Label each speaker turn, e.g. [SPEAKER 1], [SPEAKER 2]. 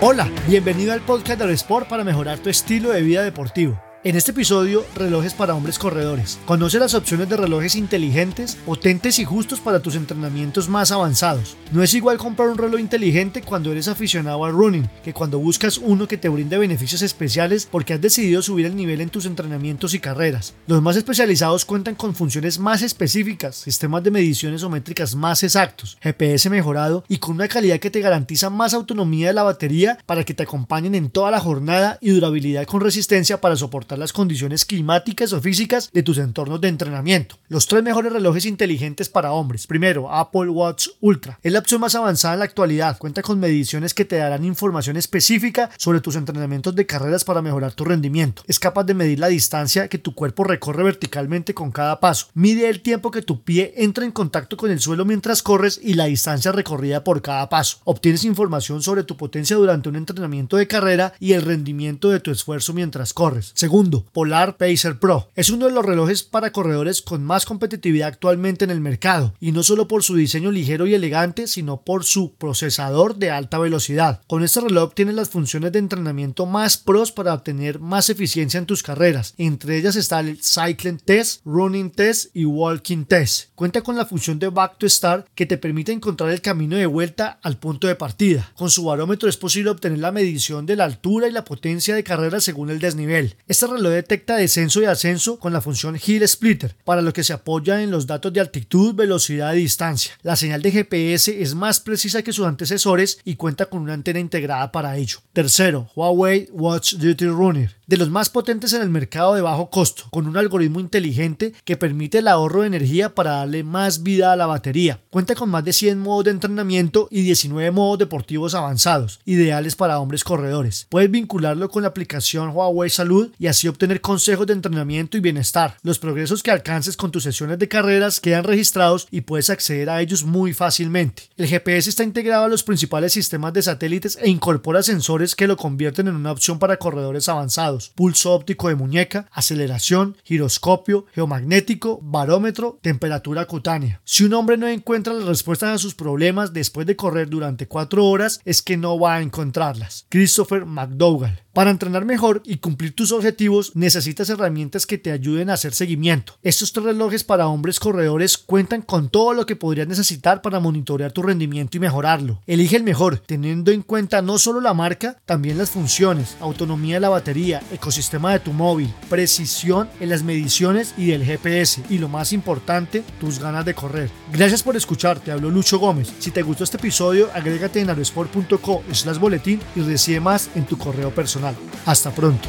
[SPEAKER 1] Hola, bienvenido al podcast de Sport para mejorar tu estilo de vida deportivo. En este episodio, relojes para hombres corredores. Conoce las opciones de relojes inteligentes, potentes y justos para tus entrenamientos más avanzados. No es igual comprar un reloj inteligente cuando eres aficionado al running que cuando buscas uno que te brinde beneficios especiales porque has decidido subir el nivel en tus entrenamientos y carreras. Los más especializados cuentan con funciones más específicas, sistemas de mediciones o métricas más exactos, GPS mejorado y con una calidad que te garantiza más autonomía de la batería para que te acompañen en toda la jornada y durabilidad con resistencia para soportar las condiciones climáticas o físicas de tus entornos de entrenamiento. Los tres mejores relojes inteligentes para hombres. Primero, Apple Watch Ultra. Es la opción más avanzada en la actualidad. Cuenta con mediciones que te darán información específica sobre tus entrenamientos de carreras para mejorar tu rendimiento. Es capaz de medir la distancia que tu cuerpo recorre verticalmente con cada paso. Mide el tiempo que tu pie entra en contacto con el suelo mientras corres y la distancia recorrida por cada paso. Obtienes información sobre tu potencia durante un entrenamiento de carrera y el rendimiento de tu esfuerzo mientras corres. Segundo, Polar Pacer Pro. Es uno de los relojes para corredores con más competitividad actualmente en el mercado, y no solo por su diseño ligero y elegante, sino por su procesador de alta velocidad. Con este reloj tienes las funciones de entrenamiento más pros para obtener más eficiencia en tus carreras. Entre ellas está el Cycling Test, Running Test y Walking Test. Cuenta con la función de Back to Start que te permite encontrar el camino de vuelta al punto de partida. Con su barómetro es posible obtener la medición de la altura y la potencia de carrera según el desnivel. Este lo detecta descenso y ascenso con la función Hill Splitter, para lo que se apoya en los datos de altitud, velocidad y distancia. La señal de GPS es más precisa que sus antecesores y cuenta con una antena integrada para ello. Tercero, Huawei Watch Duty Runner de los más potentes en el mercado de bajo costo, con un algoritmo inteligente que permite el ahorro de energía para darle más vida a la batería. Cuenta con más de 100 modos de entrenamiento y 19 modos deportivos avanzados, ideales para hombres corredores. Puedes vincularlo con la aplicación Huawei Salud y así obtener consejos de entrenamiento y bienestar. Los progresos que alcances con tus sesiones de carreras quedan registrados y puedes acceder a ellos muy fácilmente. El GPS está integrado a los principales sistemas de satélites e incorpora sensores que lo convierten en una opción para corredores avanzados pulso óptico de muñeca, aceleración, giroscopio, geomagnético, barómetro, temperatura cutánea. Si un hombre no encuentra las respuestas a sus problemas después de correr durante 4 horas, es que no va a encontrarlas. Christopher McDougall para entrenar mejor y cumplir tus objetivos necesitas herramientas que te ayuden a hacer seguimiento. Estos tres relojes para hombres corredores cuentan con todo lo que podrías necesitar para monitorear tu rendimiento y mejorarlo. Elige el mejor, teniendo en cuenta no solo la marca, también las funciones, autonomía de la batería, ecosistema de tu móvil, precisión en las mediciones y del GPS y lo más importante, tus ganas de correr. Gracias por escuchar, te habló Lucho Gómez. Si te gustó este episodio, agrégate en aerosport.co slash boletín y recibe más en tu correo personal. Hasta pronto.